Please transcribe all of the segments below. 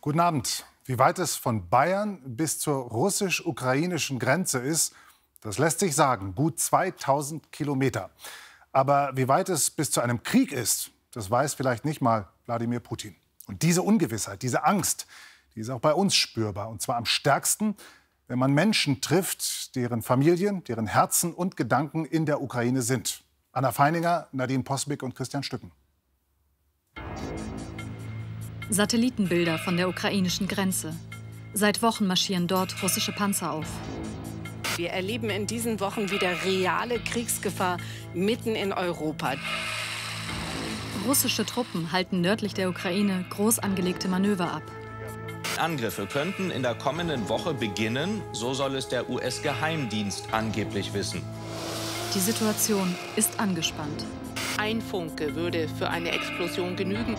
Guten Abend. Wie weit es von Bayern bis zur russisch-ukrainischen Grenze ist, das lässt sich sagen, gut 2000 Kilometer. Aber wie weit es bis zu einem Krieg ist, das weiß vielleicht nicht mal Wladimir Putin. Und diese Ungewissheit, diese Angst, die ist auch bei uns spürbar. Und zwar am stärksten, wenn man Menschen trifft, deren Familien, deren Herzen und Gedanken in der Ukraine sind. Anna Feininger, Nadine Posbick und Christian Stücken. Satellitenbilder von der ukrainischen Grenze. Seit Wochen marschieren dort russische Panzer auf. Wir erleben in diesen Wochen wieder reale Kriegsgefahr mitten in Europa. Russische Truppen halten nördlich der Ukraine groß angelegte Manöver ab. Angriffe könnten in der kommenden Woche beginnen, so soll es der US-Geheimdienst angeblich wissen. Die Situation ist angespannt. Ein Funke würde für eine Explosion genügen.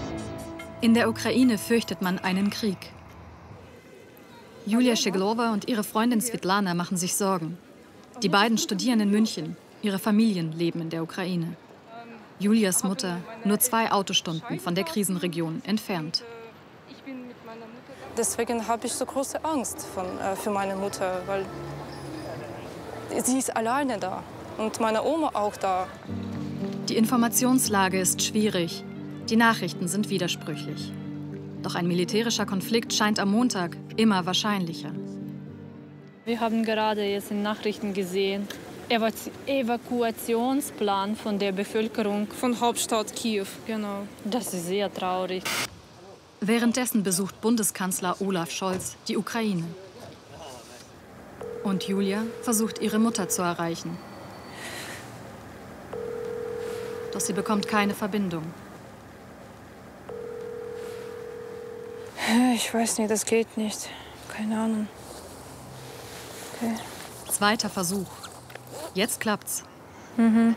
In der Ukraine fürchtet man einen Krieg. Julia Scheglova und ihre Freundin Svetlana machen sich Sorgen. Die beiden studieren in München. Ihre Familien leben in der Ukraine. Julias Mutter nur zwei Autostunden von der Krisenregion entfernt. Deswegen habe ich so große Angst von, äh, für meine Mutter, weil sie ist alleine da und meine Oma auch da. Die Informationslage ist schwierig. Die Nachrichten sind widersprüchlich. Doch ein militärischer Konflikt scheint am Montag immer wahrscheinlicher. Wir haben gerade jetzt in Nachrichten gesehen, Evakuationsplan von der Bevölkerung von Hauptstadt Kiew, genau. Das ist sehr traurig. Währenddessen besucht Bundeskanzler Olaf Scholz die Ukraine. Und Julia versucht, ihre Mutter zu erreichen. Doch sie bekommt keine Verbindung. Ich weiß nicht, das geht nicht. Keine Ahnung. Okay. Zweiter Versuch. Jetzt klappt's. Mhm.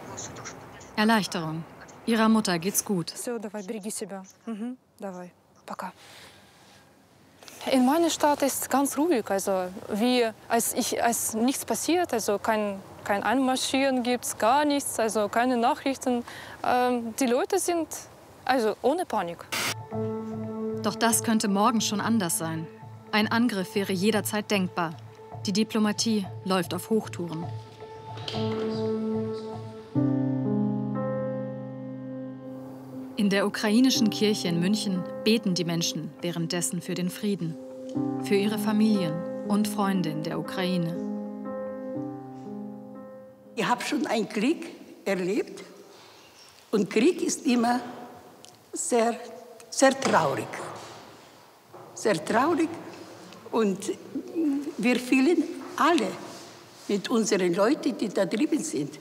Erleichterung. Ihrer Mutter geht's gut. So, давай, береги себя. Mhm, давай. Пока. In meiner Stadt ist es ganz ruhig, also wie als, ich, als nichts passiert, also kein, kein Anmarschieren gibt es, gar nichts, also keine Nachrichten. Ähm, die Leute sind also ohne Panik. Doch das könnte morgen schon anders sein. Ein Angriff wäre jederzeit denkbar. Die Diplomatie läuft auf Hochtouren. In der ukrainischen Kirche in München beten die Menschen währenddessen für den Frieden, für ihre Familien und Freunde in der Ukraine. Ich habe schon einen Krieg erlebt und Krieg ist immer sehr, sehr traurig sehr traurig. Und wir fühlen alle mit unseren Leuten, die da drüben sind.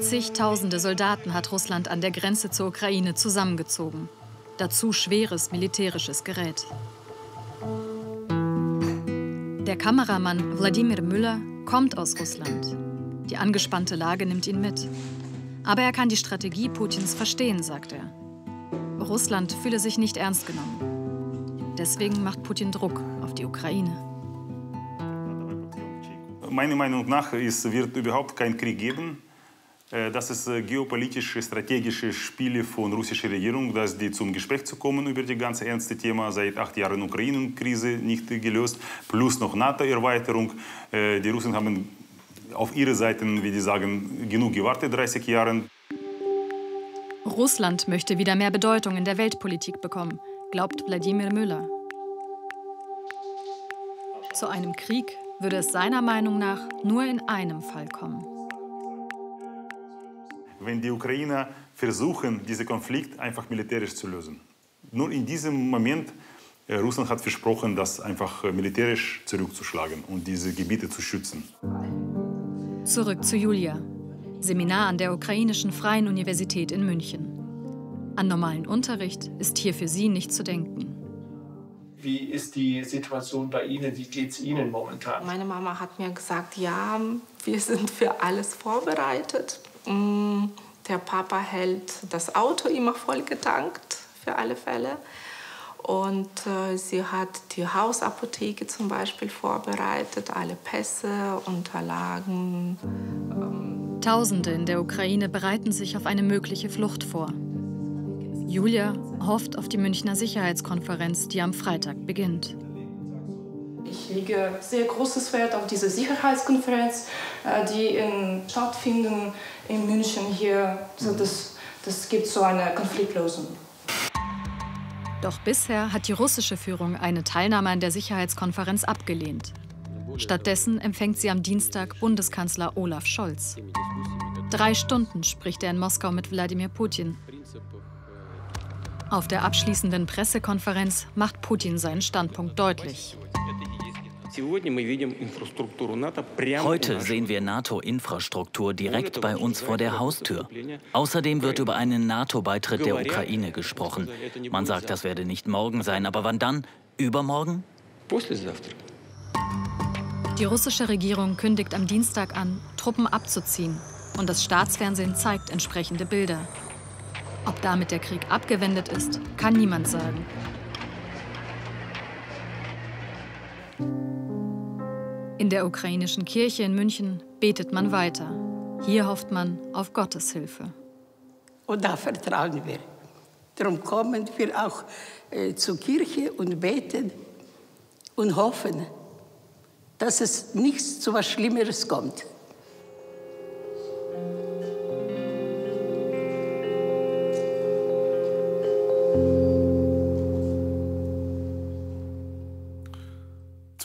Zigtausende Soldaten hat Russland an der Grenze zur Ukraine zusammengezogen. Dazu schweres militärisches Gerät. Der Kameramann Wladimir Müller kommt aus Russland. Die angespannte Lage nimmt ihn mit. Aber er kann die Strategie Putins verstehen, sagt er. Russland fühle sich nicht ernst genommen. Deswegen macht Putin Druck auf die Ukraine. Meiner Meinung nach es wird überhaupt keinen Krieg geben. Äh, das ist äh, geopolitische, strategische Spiele von russischer Regierung, dass die zum Gespräch zu kommen über das ganze ernste Thema seit acht Jahren Ukraine-Krise nicht gelöst, plus noch NATO-Erweiterung. Äh, die Russen haben auf ihre Seiten, wie die sagen, genug gewartet, 30 Jahre. Russland möchte wieder mehr Bedeutung in der Weltpolitik bekommen glaubt Wladimir Müller. Zu einem Krieg würde es seiner Meinung nach nur in einem Fall kommen. Wenn die Ukrainer versuchen, diesen Konflikt einfach militärisch zu lösen. Nur in diesem Moment, äh, Russland hat versprochen, das einfach äh, militärisch zurückzuschlagen und diese Gebiete zu schützen. Zurück zu Julia. Seminar an der Ukrainischen Freien Universität in München. An normalen Unterricht ist hier für sie nicht zu denken. Wie ist die Situation bei Ihnen? Wie geht es Ihnen momentan? Meine Mama hat mir gesagt, ja, wir sind für alles vorbereitet. Mm, der Papa hält das Auto immer voll getankt, für alle Fälle. Und äh, sie hat die Hausapotheke zum Beispiel vorbereitet, alle Pässe, Unterlagen. Ähm Tausende in der Ukraine bereiten sich auf eine mögliche Flucht vor. Julia hofft auf die Münchner Sicherheitskonferenz, die am Freitag beginnt. Ich lege sehr großes Wert auf diese Sicherheitskonferenz, äh, die in, stattfinden in München hier. So das, das gibt so eine Konfliktlösung. Doch bisher hat die russische Führung eine Teilnahme an der Sicherheitskonferenz abgelehnt. Stattdessen empfängt sie am Dienstag Bundeskanzler Olaf Scholz. Drei Stunden spricht er in Moskau mit Wladimir Putin. Auf der abschließenden Pressekonferenz macht Putin seinen Standpunkt deutlich. Heute sehen wir NATO-Infrastruktur direkt bei uns vor der Haustür. Außerdem wird über einen NATO-Beitritt der Ukraine gesprochen. Man sagt, das werde nicht morgen sein, aber wann dann? Übermorgen? Die russische Regierung kündigt am Dienstag an, Truppen abzuziehen. Und das Staatsfernsehen zeigt entsprechende Bilder. Ob damit der Krieg abgewendet ist, kann niemand sagen. In der ukrainischen Kirche in München betet man weiter. Hier hofft man auf Gottes Hilfe. Und da vertrauen wir. Darum kommen wir auch äh, zur Kirche und beten und hoffen, dass es nichts zu was Schlimmeres kommt.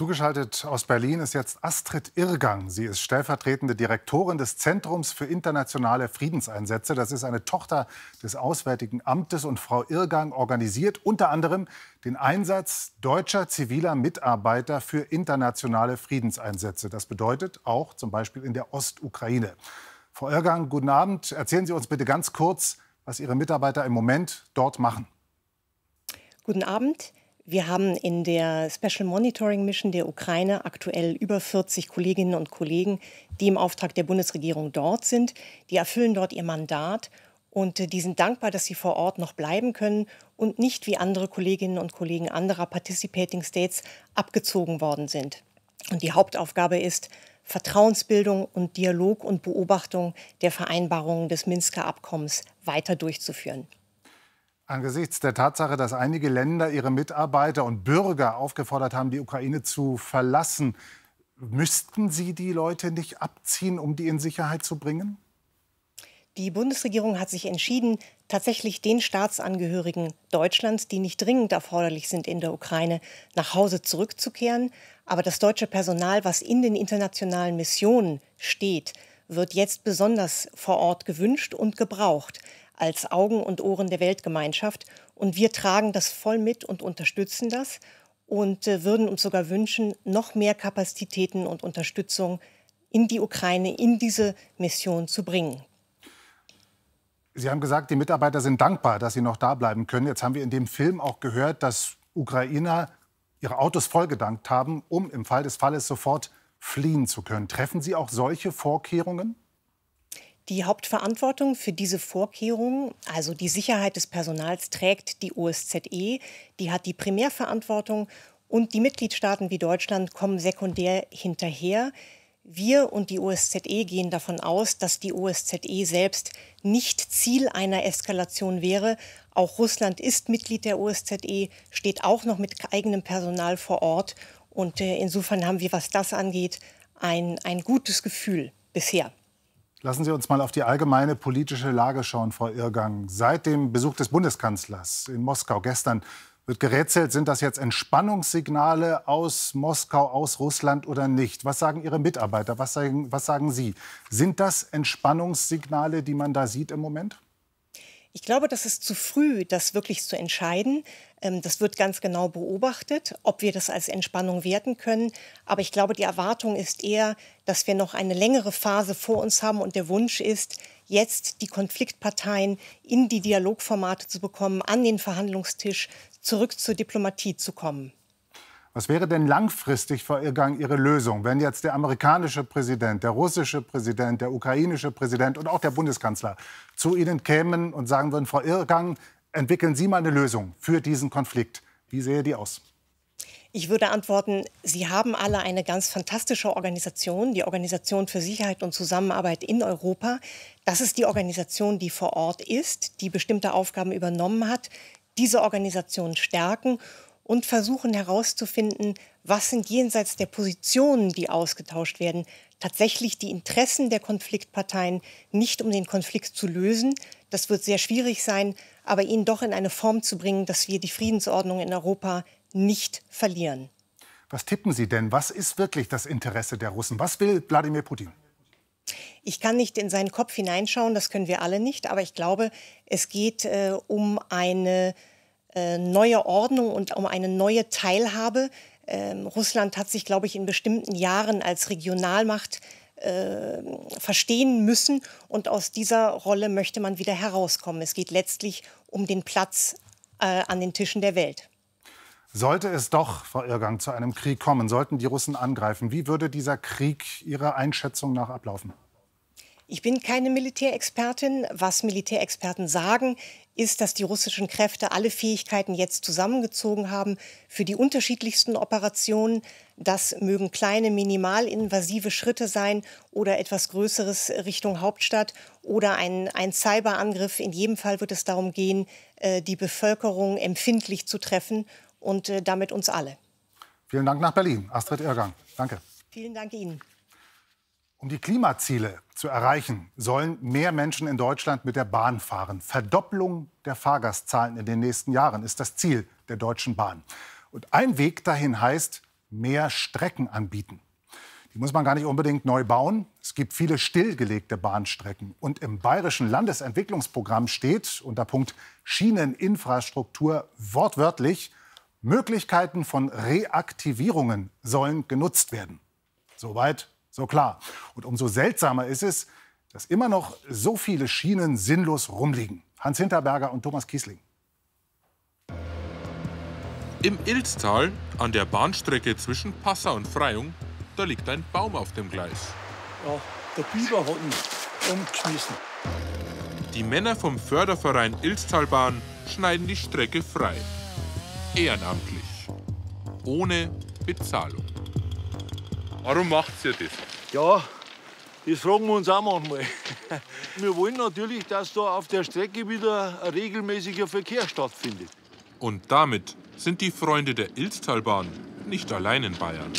Zugeschaltet aus Berlin ist jetzt Astrid Irgang. Sie ist stellvertretende Direktorin des Zentrums für internationale Friedenseinsätze. Das ist eine Tochter des Auswärtigen Amtes. Und Frau Irgang organisiert unter anderem den Einsatz deutscher ziviler Mitarbeiter für internationale Friedenseinsätze. Das bedeutet auch zum Beispiel in der Ostukraine. Frau Irgang, guten Abend. Erzählen Sie uns bitte ganz kurz, was Ihre Mitarbeiter im Moment dort machen. Guten Abend. Wir haben in der Special Monitoring Mission der Ukraine aktuell über 40 Kolleginnen und Kollegen, die im Auftrag der Bundesregierung dort sind. Die erfüllen dort ihr Mandat und äh, die sind dankbar, dass sie vor Ort noch bleiben können und nicht wie andere Kolleginnen und Kollegen anderer Participating States abgezogen worden sind. Und die Hauptaufgabe ist, Vertrauensbildung und Dialog und Beobachtung der Vereinbarungen des Minsker Abkommens weiter durchzuführen. Angesichts der Tatsache, dass einige Länder ihre Mitarbeiter und Bürger aufgefordert haben, die Ukraine zu verlassen, müssten Sie die Leute nicht abziehen, um die in Sicherheit zu bringen? Die Bundesregierung hat sich entschieden, tatsächlich den Staatsangehörigen Deutschlands, die nicht dringend erforderlich sind in der Ukraine, nach Hause zurückzukehren. Aber das deutsche Personal, was in den internationalen Missionen steht, wird jetzt besonders vor Ort gewünscht und gebraucht als Augen und Ohren der Weltgemeinschaft. Und wir tragen das voll mit und unterstützen das und äh, würden uns sogar wünschen, noch mehr Kapazitäten und Unterstützung in die Ukraine, in diese Mission zu bringen. Sie haben gesagt, die Mitarbeiter sind dankbar, dass sie noch da bleiben können. Jetzt haben wir in dem Film auch gehört, dass Ukrainer ihre Autos vollgedankt haben, um im Fall des Falles sofort fliehen zu können. Treffen Sie auch solche Vorkehrungen? Die Hauptverantwortung für diese Vorkehrungen, also die Sicherheit des Personals, trägt die OSZE. Die hat die Primärverantwortung und die Mitgliedstaaten wie Deutschland kommen sekundär hinterher. Wir und die OSZE gehen davon aus, dass die OSZE selbst nicht Ziel einer Eskalation wäre. Auch Russland ist Mitglied der OSZE, steht auch noch mit eigenem Personal vor Ort. Und äh, insofern haben wir, was das angeht, ein, ein gutes Gefühl bisher. Lassen Sie uns mal auf die allgemeine politische Lage schauen, Frau Irrgang. Seit dem Besuch des Bundeskanzlers in Moskau gestern wird gerätselt, sind das jetzt Entspannungssignale aus Moskau, aus Russland oder nicht? Was sagen Ihre Mitarbeiter? Was sagen, was sagen Sie? Sind das Entspannungssignale, die man da sieht im Moment? Ich glaube, das ist zu früh, das wirklich zu entscheiden. Ähm, das wird ganz genau beobachtet, ob wir das als Entspannung werten können. Aber ich glaube, die Erwartung ist eher, dass wir noch eine längere Phase vor uns haben und der Wunsch ist, jetzt die Konfliktparteien in die Dialogformate zu bekommen, an den Verhandlungstisch, zurück zur Diplomatie zu kommen. Was wäre denn langfristig, Frau Irrgang, Ihre Lösung, wenn jetzt der amerikanische Präsident, der russische Präsident, der ukrainische Präsident und auch der Bundeskanzler zu Ihnen kämen und sagen würden, Frau Irrgang, entwickeln Sie mal eine Lösung für diesen Konflikt. Wie sähe die aus? Ich würde antworten, Sie haben alle eine ganz fantastische Organisation, die Organisation für Sicherheit und Zusammenarbeit in Europa. Das ist die Organisation, die vor Ort ist, die bestimmte Aufgaben übernommen hat. Diese Organisation stärken und versuchen herauszufinden, was sind jenseits der Positionen, die ausgetauscht werden, tatsächlich die Interessen der Konfliktparteien, nicht um den Konflikt zu lösen. Das wird sehr schwierig sein, aber ihn doch in eine Form zu bringen, dass wir die Friedensordnung in Europa nicht verlieren. Was tippen Sie denn? Was ist wirklich das Interesse der Russen? Was will Wladimir Putin? Ich kann nicht in seinen Kopf hineinschauen, das können wir alle nicht, aber ich glaube, es geht äh, um eine äh, neue Ordnung und um eine neue Teilhabe. Ähm, Russland hat sich, glaube ich, in bestimmten Jahren als Regionalmacht äh, verstehen müssen und aus dieser Rolle möchte man wieder herauskommen. Es geht letztlich um den Platz äh, an den Tischen der Welt. Sollte es doch, Frau Irrgang, zu einem Krieg kommen, sollten die Russen angreifen, wie würde dieser Krieg Ihrer Einschätzung nach ablaufen? Ich bin keine Militärexpertin. Was Militärexperten sagen, ist, dass die russischen Kräfte alle Fähigkeiten jetzt zusammengezogen haben für die unterschiedlichsten Operationen. Das mögen kleine, minimalinvasive Schritte sein oder etwas Größeres Richtung Hauptstadt oder ein, ein Cyberangriff. In jedem Fall wird es darum gehen, äh, die Bevölkerung empfindlich zu treffen und äh, damit uns alle. Vielen Dank nach Berlin. Astrid Irrgang. Danke. Vielen Dank Ihnen. Um die Klimaziele zu erreichen, sollen mehr Menschen in Deutschland mit der Bahn fahren. Verdopplung der Fahrgastzahlen in den nächsten Jahren ist das Ziel der Deutschen Bahn. Und ein Weg dahin heißt, mehr Strecken anbieten. Die muss man gar nicht unbedingt neu bauen. Es gibt viele stillgelegte Bahnstrecken. Und im Bayerischen Landesentwicklungsprogramm steht unter Punkt Schieneninfrastruktur wortwörtlich, Möglichkeiten von Reaktivierungen sollen genutzt werden. Soweit, so klar. Und umso seltsamer ist es, dass immer noch so viele Schienen sinnlos rumliegen. Hans Hinterberger und Thomas Kiesling. Im Ilztal, an der Bahnstrecke zwischen Passau und Freyung, da liegt ein Baum auf dem Gleis. Ja, der Biber hat ihn umgeschmissen. Die Männer vom Förderverein Ilztalbahn schneiden die Strecke frei ehrenamtlich, ohne Bezahlung. Warum macht ihr das? Ja, das fragen wir uns auch manchmal. Wir wollen natürlich, dass da auf der Strecke wieder ein regelmäßiger Verkehr stattfindet. Und damit sind die Freunde der Ilztalbahn nicht allein in Bayern.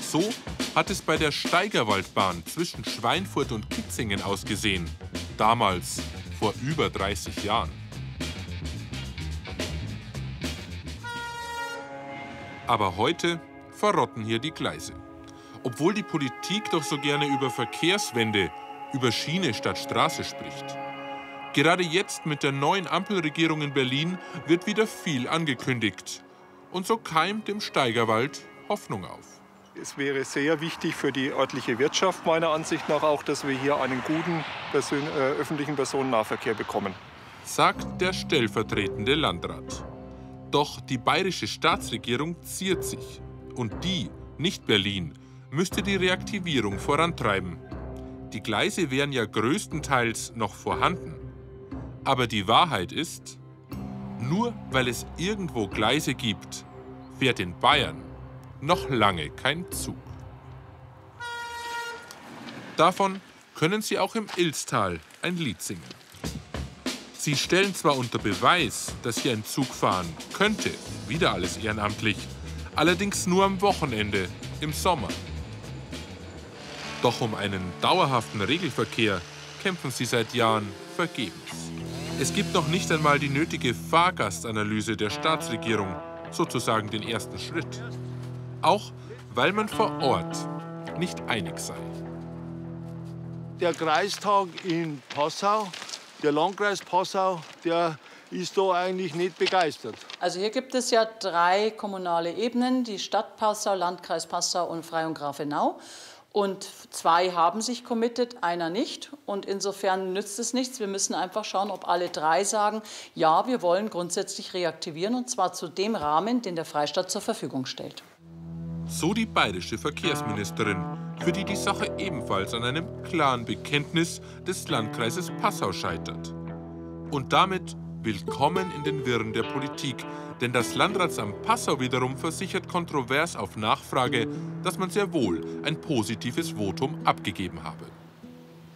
So hat es bei der Steigerwaldbahn zwischen Schweinfurt und Kitzingen ausgesehen. Damals, vor über 30 Jahren. Aber heute verrotten hier die Gleise. Obwohl die Politik doch so gerne über Verkehrswende, über Schiene statt Straße spricht. Gerade jetzt mit der neuen Ampelregierung in Berlin wird wieder viel angekündigt. Und so keimt im Steigerwald Hoffnung auf. Es wäre sehr wichtig für die örtliche Wirtschaft meiner Ansicht nach auch, dass wir hier einen guten Persön äh, öffentlichen Personennahverkehr bekommen. Sagt der stellvertretende Landrat. Doch die bayerische Staatsregierung ziert sich. Und die, nicht Berlin, müsste die Reaktivierung vorantreiben. Die Gleise wären ja größtenteils noch vorhanden. Aber die Wahrheit ist, nur weil es irgendwo Gleise gibt, fährt in Bayern noch lange kein Zug. Davon können Sie auch im Ilstal ein Lied singen. Sie stellen zwar unter Beweis, dass hier ein Zug fahren könnte, wieder alles ehrenamtlich, allerdings nur am Wochenende, im Sommer. Doch um einen dauerhaften Regelverkehr kämpfen sie seit Jahren vergebens. Es gibt noch nicht einmal die nötige Fahrgastanalyse der Staatsregierung, sozusagen den ersten Schritt. Auch weil man vor Ort nicht einig sei. Der Kreistag in Passau der Landkreis Passau, der ist da eigentlich nicht begeistert. Also hier gibt es ja drei kommunale Ebenen, die Stadt Passau, Landkreis Passau und Freyung Grafenau. Und zwei haben sich committed, einer nicht. Und insofern nützt es nichts. Wir müssen einfach schauen, ob alle drei sagen, ja, wir wollen grundsätzlich reaktivieren und zwar zu dem Rahmen, den der Freistaat zur Verfügung stellt. So die bayerische Verkehrsministerin, für die die Sache ebenfalls an einem klaren Bekenntnis des Landkreises Passau scheitert. Und damit Willkommen in den Wirren der Politik, denn das Landratsamt Passau wiederum versichert kontrovers auf Nachfrage, dass man sehr wohl ein positives Votum abgegeben habe.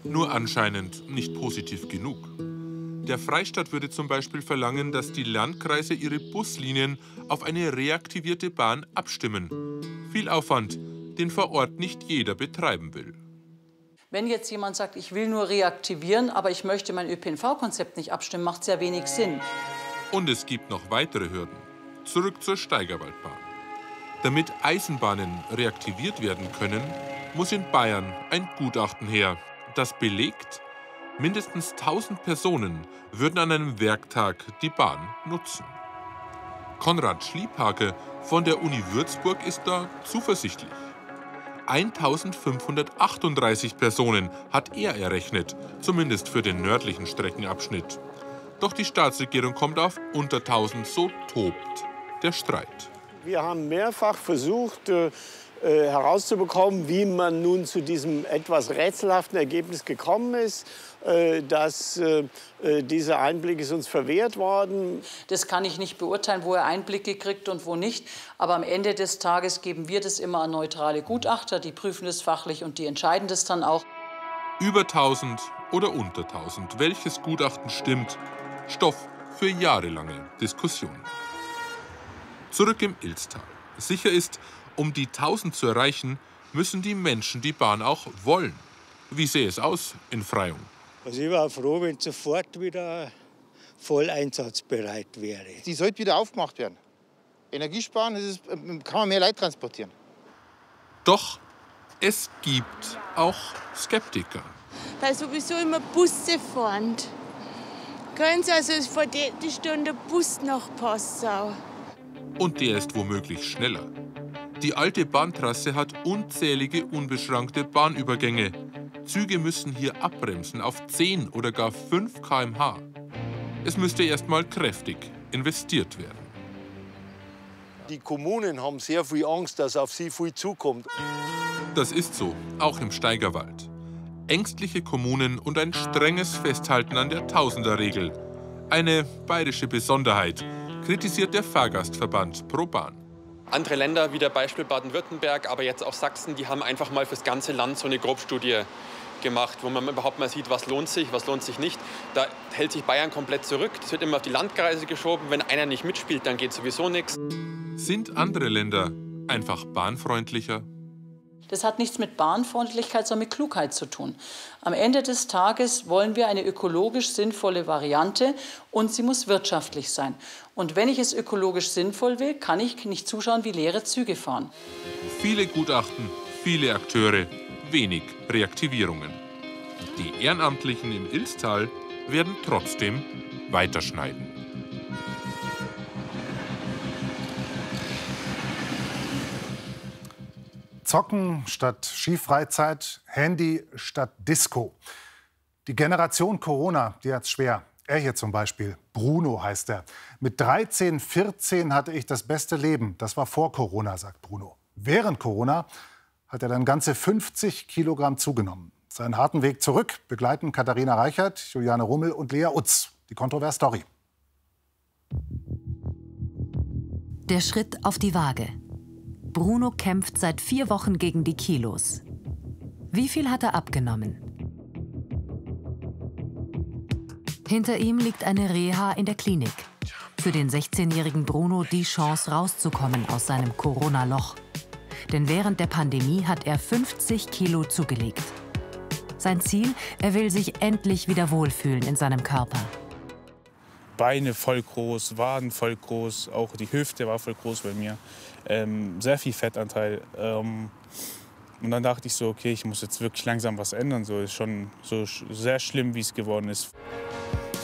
Nur anscheinend nicht positiv genug. Der Freistaat würde zum Beispiel verlangen, dass die Landkreise ihre Buslinien auf eine reaktivierte Bahn abstimmen. Viel Aufwand, den vor Ort nicht jeder betreiben will. Wenn jetzt jemand sagt, ich will nur reaktivieren, aber ich möchte mein ÖPNV-Konzept nicht abstimmen, macht es ja wenig Sinn. Und es gibt noch weitere Hürden. Zurück zur Steigerwaldbahn. Damit Eisenbahnen reaktiviert werden können, muss in Bayern ein Gutachten her, das belegt, mindestens 1000 Personen würden an einem Werktag die Bahn nutzen. Konrad Schliephake von der Uni Würzburg ist da zuversichtlich. 1538 Personen hat er errechnet, zumindest für den nördlichen Streckenabschnitt. Doch die Staatsregierung kommt auf unter 1000, so tobt der Streit. Wir haben mehrfach versucht äh, herauszubekommen, wie man nun zu diesem etwas rätselhaften Ergebnis gekommen ist. Äh, dass äh, äh, dieser Einblick ist uns verwehrt worden. Das kann ich nicht beurteilen, wo er Einblicke kriegt und wo nicht. Aber am Ende des Tages geben wir das immer an neutrale Gutachter. Die prüfen das fachlich und die entscheiden das dann auch. Über 1000 oder unter 1000. Welches Gutachten stimmt? Stoff für jahrelange Diskussionen. Zurück im Ilstal. Sicher ist, um die 1000 zu erreichen, müssen die Menschen die Bahn auch wollen. Wie sähe es aus in Freyung? Also ich war froh, wenn sofort wieder voll einsatzbereit wäre. Die sollte wieder aufgemacht werden. Energiesparen, das ist, kann man mehr Leid transportieren. Doch es gibt auch Skeptiker. Weil sowieso immer Busse fahren. Können Sie also vor der Stunde Bus nach Passau? Und der ist womöglich schneller. Die alte Bahntrasse hat unzählige unbeschrankte Bahnübergänge. Züge müssen hier abbremsen auf 10 oder gar 5 km/h. Es müsste erst mal kräftig investiert werden. Die Kommunen haben sehr viel Angst, dass auf sie viel zukommt. Das ist so, auch im Steigerwald. Ängstliche Kommunen und ein strenges Festhalten an der Tausenderregel. Eine bayerische Besonderheit, kritisiert der Fahrgastverband ProBahn. Andere Länder wie der Beispiel Baden-Württemberg, aber jetzt auch Sachsen, die haben einfach mal fürs ganze Land so eine Grobstudie gemacht, wo man überhaupt mal sieht, was lohnt sich, was lohnt sich nicht. Da hält sich Bayern komplett zurück. Das wird immer auf die Landkreise geschoben. Wenn einer nicht mitspielt, dann geht sowieso nichts. Sind andere Länder einfach bahnfreundlicher? Das hat nichts mit Bahnfreundlichkeit, sondern mit Klugheit zu tun. Am Ende des Tages wollen wir eine ökologisch sinnvolle Variante und sie muss wirtschaftlich sein. Und wenn ich es ökologisch sinnvoll will, kann ich nicht zuschauen, wie leere Züge fahren. Viele Gutachten, viele Akteure, wenig Reaktivierungen. Die Ehrenamtlichen im Ilstal werden trotzdem weiterschneiden. Zocken statt Skifreizeit, Handy statt Disco. Die Generation Corona, die hat es schwer. Er hier zum Beispiel, Bruno heißt er. Mit 13, 14 hatte ich das beste Leben. Das war vor Corona, sagt Bruno. Während Corona hat er dann ganze 50 Kilogramm zugenommen. Seinen harten Weg zurück begleiten Katharina Reichert, Juliane Rummel und Lea Utz. Die Kontrovers Story. Der Schritt auf die Waage. Bruno kämpft seit vier Wochen gegen die Kilos. Wie viel hat er abgenommen? Hinter ihm liegt eine Reha in der Klinik. Für den 16-jährigen Bruno die Chance rauszukommen aus seinem Corona-Loch. Denn während der Pandemie hat er 50 Kilo zugelegt. Sein Ziel, er will sich endlich wieder wohlfühlen in seinem Körper. Beine voll groß, Waden voll groß, auch die Hüfte war voll groß bei mir. Ähm, sehr viel Fettanteil. Ähm, und dann dachte ich so, okay, ich muss jetzt wirklich langsam was ändern. So ist schon so sehr schlimm, wie es geworden ist.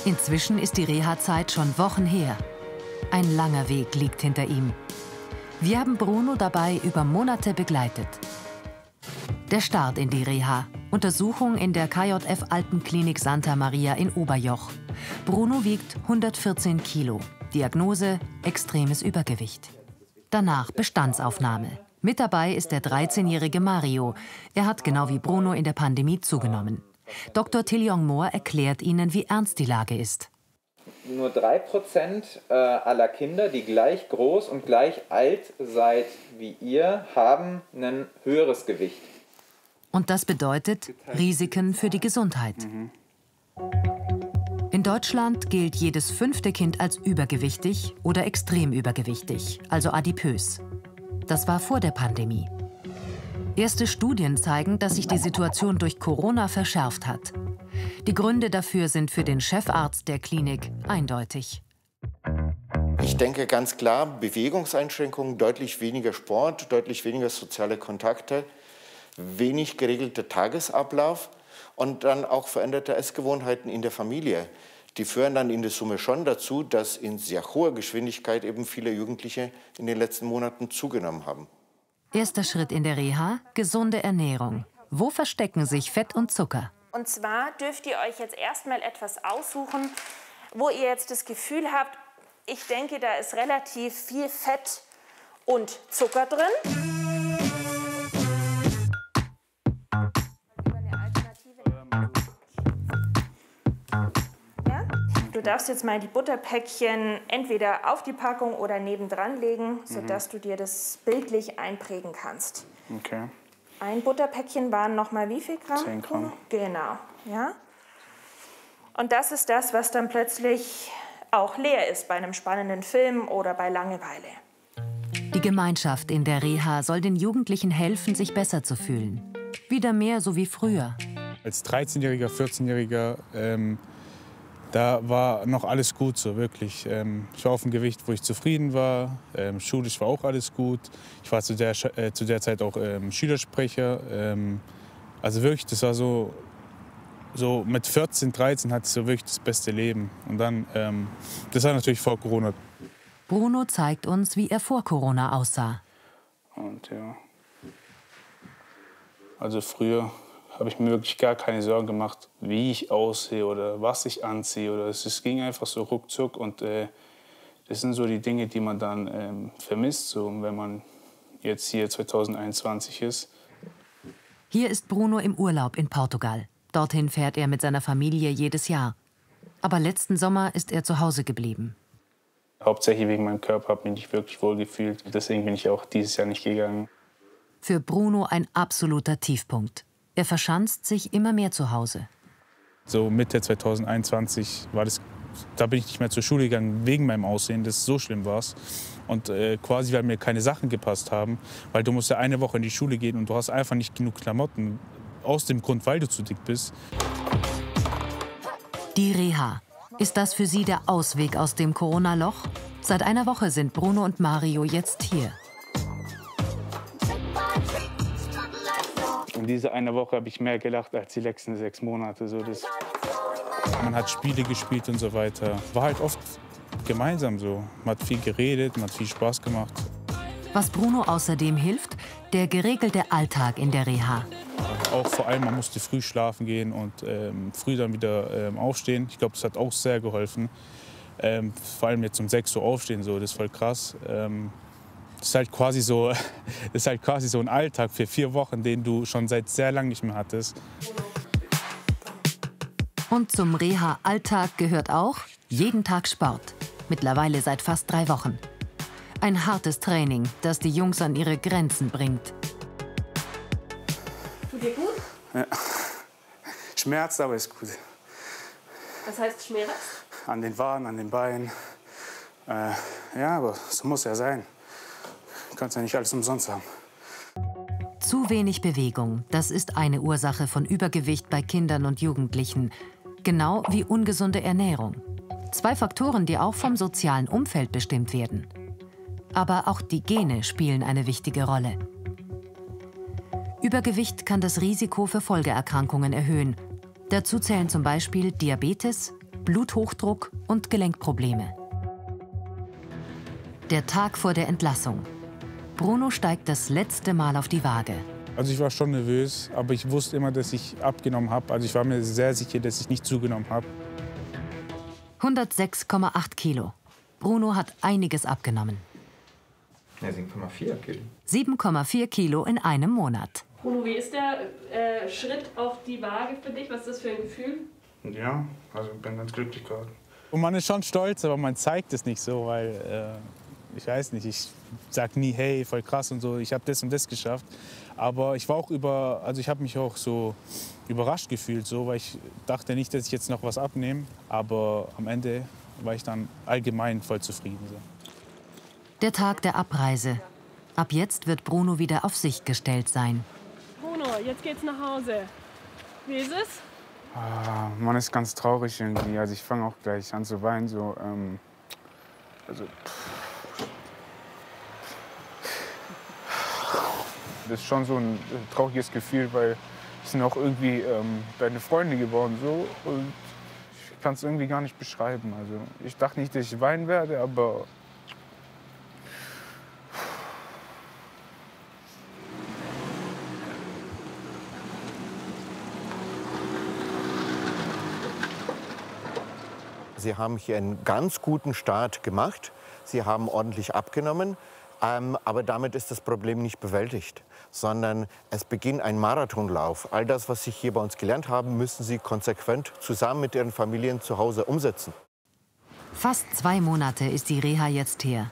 Inzwischen ist die Reha-Zeit schon Wochen her. Ein langer Weg liegt hinter ihm. Wir haben Bruno dabei über Monate begleitet. Der Start in die Reha. Untersuchung in der KJF Altenklinik Santa Maria in Oberjoch. Bruno wiegt 114 Kilo. Diagnose extremes Übergewicht. Danach Bestandsaufnahme. Mit dabei ist der 13-jährige Mario. Er hat genau wie Bruno in der Pandemie zugenommen. Dr. Tiljong Mohr erklärt Ihnen, wie ernst die Lage ist. nur 3% äh, aller Kinder, die gleich groß und gleich alt seid wie ihr, haben ein höheres Gewicht. Und das bedeutet Risiken für die Gesundheit. In Deutschland gilt jedes fünfte Kind als übergewichtig oder extrem übergewichtig, also adipös. Das war vor der Pandemie. Erste Studien zeigen, dass sich die Situation durch Corona verschärft hat. Die Gründe dafür sind für den Chefarzt der Klinik eindeutig. Ich denke ganz klar, Bewegungseinschränkungen, deutlich weniger Sport, deutlich weniger soziale Kontakte, wenig geregelter Tagesablauf und dann auch veränderte Essgewohnheiten in der Familie. Die führen dann in der Summe schon dazu, dass in sehr hoher Geschwindigkeit eben viele Jugendliche in den letzten Monaten zugenommen haben. Erster Schritt in der Reha, gesunde Ernährung. Wo verstecken sich Fett und Zucker? Und zwar dürft ihr euch jetzt erstmal etwas aussuchen, wo ihr jetzt das Gefühl habt, ich denke, da ist relativ viel Fett und Zucker drin. Darfst jetzt mal die Butterpäckchen entweder auf die Packung oder nebendran legen, sodass du dir das bildlich einprägen kannst. Okay. Ein Butterpäckchen waren noch mal wie viel Gramm? 10 Gramm. Genau, ja. Und das ist das, was dann plötzlich auch leer ist bei einem spannenden Film oder bei Langeweile. Die Gemeinschaft in der Reha soll den Jugendlichen helfen, sich besser zu fühlen. Wieder mehr so wie früher. Als 13-Jähriger, 14-Jähriger, ähm, da war noch alles gut, so wirklich. Ähm, ich war auf einem Gewicht, wo ich zufrieden war. Ähm, schulisch war auch alles gut. Ich war zu der, äh, zu der Zeit auch ähm, Schülersprecher. Ähm, also wirklich, das war so, so mit 14, 13 hatte ich so wirklich das beste Leben. Und dann, ähm, das war natürlich vor Corona. Bruno zeigt uns, wie er vor Corona aussah. Und ja. Also früher habe ich mir wirklich gar keine Sorgen gemacht, wie ich aussehe oder was ich anziehe. Oder es, es ging einfach so ruckzuck. Und äh, das sind so die Dinge, die man dann ähm, vermisst, so, wenn man jetzt hier 2021 ist. Hier ist Bruno im Urlaub in Portugal. Dorthin fährt er mit seiner Familie jedes Jahr. Aber letzten Sommer ist er zu Hause geblieben. Hauptsächlich wegen meinem Körper habe ich mich nicht wirklich wohl gefühlt. Deswegen bin ich auch dieses Jahr nicht gegangen. Für Bruno ein absoluter Tiefpunkt. Er verschanzt sich immer mehr zu Hause. So Mitte 2021 war das, da bin ich nicht mehr zur Schule gegangen wegen meinem Aussehen, das so schlimm war Und äh, quasi, weil mir keine Sachen gepasst haben, weil du musst ja eine Woche in die Schule gehen und du hast einfach nicht genug Klamotten, aus dem Grund, weil du zu dick bist. Die Reha. Ist das für Sie der Ausweg aus dem Corona-Loch? Seit einer Woche sind Bruno und Mario jetzt hier. In dieser eine Woche habe ich mehr gelacht als die letzten sechs Monate. So das man hat Spiele gespielt und so weiter. War halt oft gemeinsam so. Man hat viel geredet, man hat viel Spaß gemacht. Was Bruno außerdem hilft, der geregelte Alltag in der Reha. Auch vor allem, man musste früh schlafen gehen und ähm, früh dann wieder ähm, aufstehen. Ich glaube, das hat auch sehr geholfen. Ähm, vor allem jetzt um 6 Uhr aufstehen, so, das ist voll krass. Ähm, das ist halt quasi so, ist halt quasi so ein Alltag für vier Wochen, den du schon seit sehr lang nicht mehr hattest. Und zum Reha-Alltag gehört auch jeden Tag Sport. Mittlerweile seit fast drei Wochen. Ein hartes Training, das die Jungs an ihre Grenzen bringt. Tut dir gut? Ja. Schmerzt, aber ist gut. Was heißt Schmerz? An den Waden, an den Beinen. Äh, ja, aber so muss ja sein. Kannst ja nicht alles umsonst haben. Zu wenig Bewegung, das ist eine Ursache von Übergewicht bei Kindern und Jugendlichen. Genau wie ungesunde Ernährung. Zwei Faktoren, die auch vom sozialen Umfeld bestimmt werden. Aber auch die Gene spielen eine wichtige Rolle. Übergewicht kann das Risiko für Folgeerkrankungen erhöhen. Dazu zählen zum Beispiel Diabetes, Bluthochdruck und Gelenkprobleme. Der Tag vor der Entlassung. Bruno steigt das letzte Mal auf die Waage. Also ich war schon nervös, aber ich wusste immer, dass ich abgenommen habe. Also ich war mir sehr sicher, dass ich nicht zugenommen habe. 106,8 Kilo. Bruno hat einiges abgenommen. Ja, 7,4 Kilo. 7,4 Kilo in einem Monat. Bruno, wie ist der äh, Schritt auf die Waage für dich? Was ist das für ein Gefühl? Ja, also ich bin ganz glücklich gerade. Und man ist schon stolz, aber man zeigt es nicht so, weil äh, ich weiß nicht, ich sag nie, hey, voll krass und so, ich habe das und das geschafft. Aber ich war auch über, also ich habe mich auch so überrascht gefühlt, so, weil ich dachte nicht, dass ich jetzt noch was abnehme. Aber am Ende war ich dann allgemein voll zufrieden. So. Der Tag der Abreise. Ab jetzt wird Bruno wieder auf sich gestellt sein. Bruno, jetzt geht's nach Hause. Wie ist es? Ah, man ist ganz traurig irgendwie. Also ich fange auch gleich an zu weinen. So, ähm, also, das ist schon so ein trauriges Gefühl, weil es sind auch irgendwie ähm, deine Freunde geworden so und ich kann es irgendwie gar nicht beschreiben. Also ich dachte nicht, dass ich weinen werde, aber Sie haben hier einen ganz guten Start gemacht. Sie haben ordentlich abgenommen. Ähm, aber damit ist das Problem nicht bewältigt, sondern es beginnt ein Marathonlauf. All das, was Sie hier bei uns gelernt haben, müssen Sie konsequent zusammen mit Ihren Familien zu Hause umsetzen. Fast zwei Monate ist die Reha jetzt her.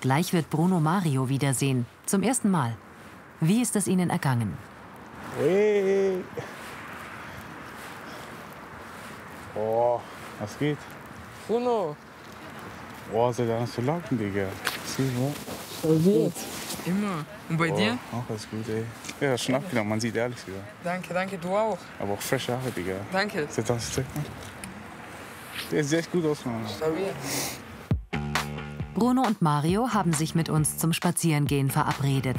Gleich wird Bruno Mario wiedersehen. Zum ersten Mal. Wie ist es Ihnen ergangen? Hey. Oh, was geht? Bruno. Boah, soll da so lachen, Digga. Sieh mal. Gut. Immer. Und bei Boah, dir? Auch alles gut, ey. Ja, schon abgenommen, man sieht ehrlich sogar. Danke, danke, du auch. Aber auch frische Haare, Digga. Danke. Sieht das Zeug mal. Der sieht echt gut aus, Mann. Stabil. Bruno und Mario haben sich mit uns zum Spazierengehen verabredet.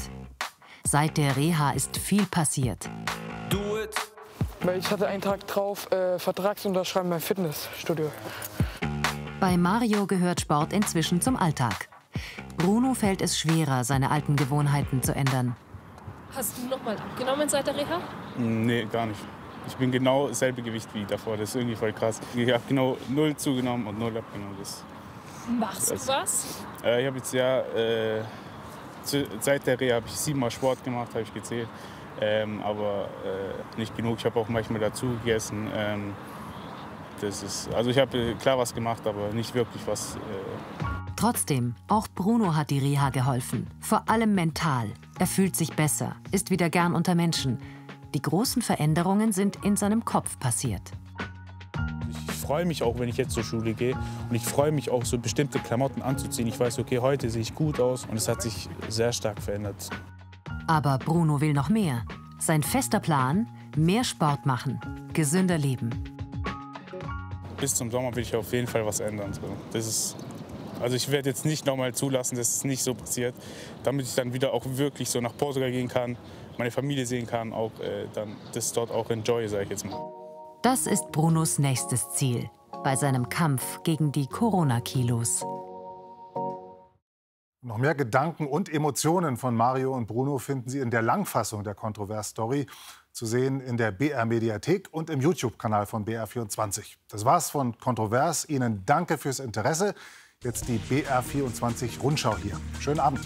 Seit der Reha ist viel passiert. Do it. Weil ich hatte einen Tag drauf, äh, Vertragsunterschreiben beim Fitnessstudio. Bei Mario gehört Sport inzwischen zum Alltag. Bruno fällt es schwerer, seine alten Gewohnheiten zu ändern. Hast du noch mal abgenommen seit der Reha? Nee, gar nicht. Ich bin genau dasselbe Gewicht wie davor. Das ist irgendwie voll krass. Ich habe genau null zugenommen und null abgenommen. Das, Machst du das- was? Äh, ich habe jetzt ja äh, zu, seit der Reha habe ich siebenmal Sport gemacht, habe ich gezählt. Ähm, aber äh, nicht genug. Ich habe auch manchmal dazu gegessen. Ähm, das ist, also ich habe äh, klar was gemacht, aber nicht wirklich was. Trotzdem, auch Bruno hat die Reha geholfen. Vor allem mental. Er fühlt sich besser, ist wieder gern unter Menschen. Die großen Veränderungen sind in seinem Kopf passiert. Ich freue mich auch, wenn ich jetzt zur Schule gehe. Und ich freue mich auch, so bestimmte Klamotten anzuziehen. Ich weiß, okay, heute sehe ich gut aus und es hat sich sehr stark verändert. Aber Bruno will noch mehr. Sein fester Plan, mehr Sport machen, gesünder leben. Bis zum Sommer will ich auf jeden Fall was ändern. Das ist, also ich werde jetzt nicht nochmal zulassen, dass es nicht so passiert, damit ich dann wieder auch wirklich so nach Portugal gehen kann, meine Familie sehen kann, auch äh, dann das dort auch enjoy, sage ich jetzt mal. Das ist Brunos nächstes Ziel bei seinem Kampf gegen die Corona-Kilos. Noch mehr Gedanken und Emotionen von Mario und Bruno finden Sie in der Langfassung der Kontrovers-Story zu sehen in der BR-Mediathek und im YouTube-Kanal von BR24. Das war's von Kontrovers. Ihnen danke fürs Interesse. Jetzt die BR24-Rundschau hier. Schönen Abend.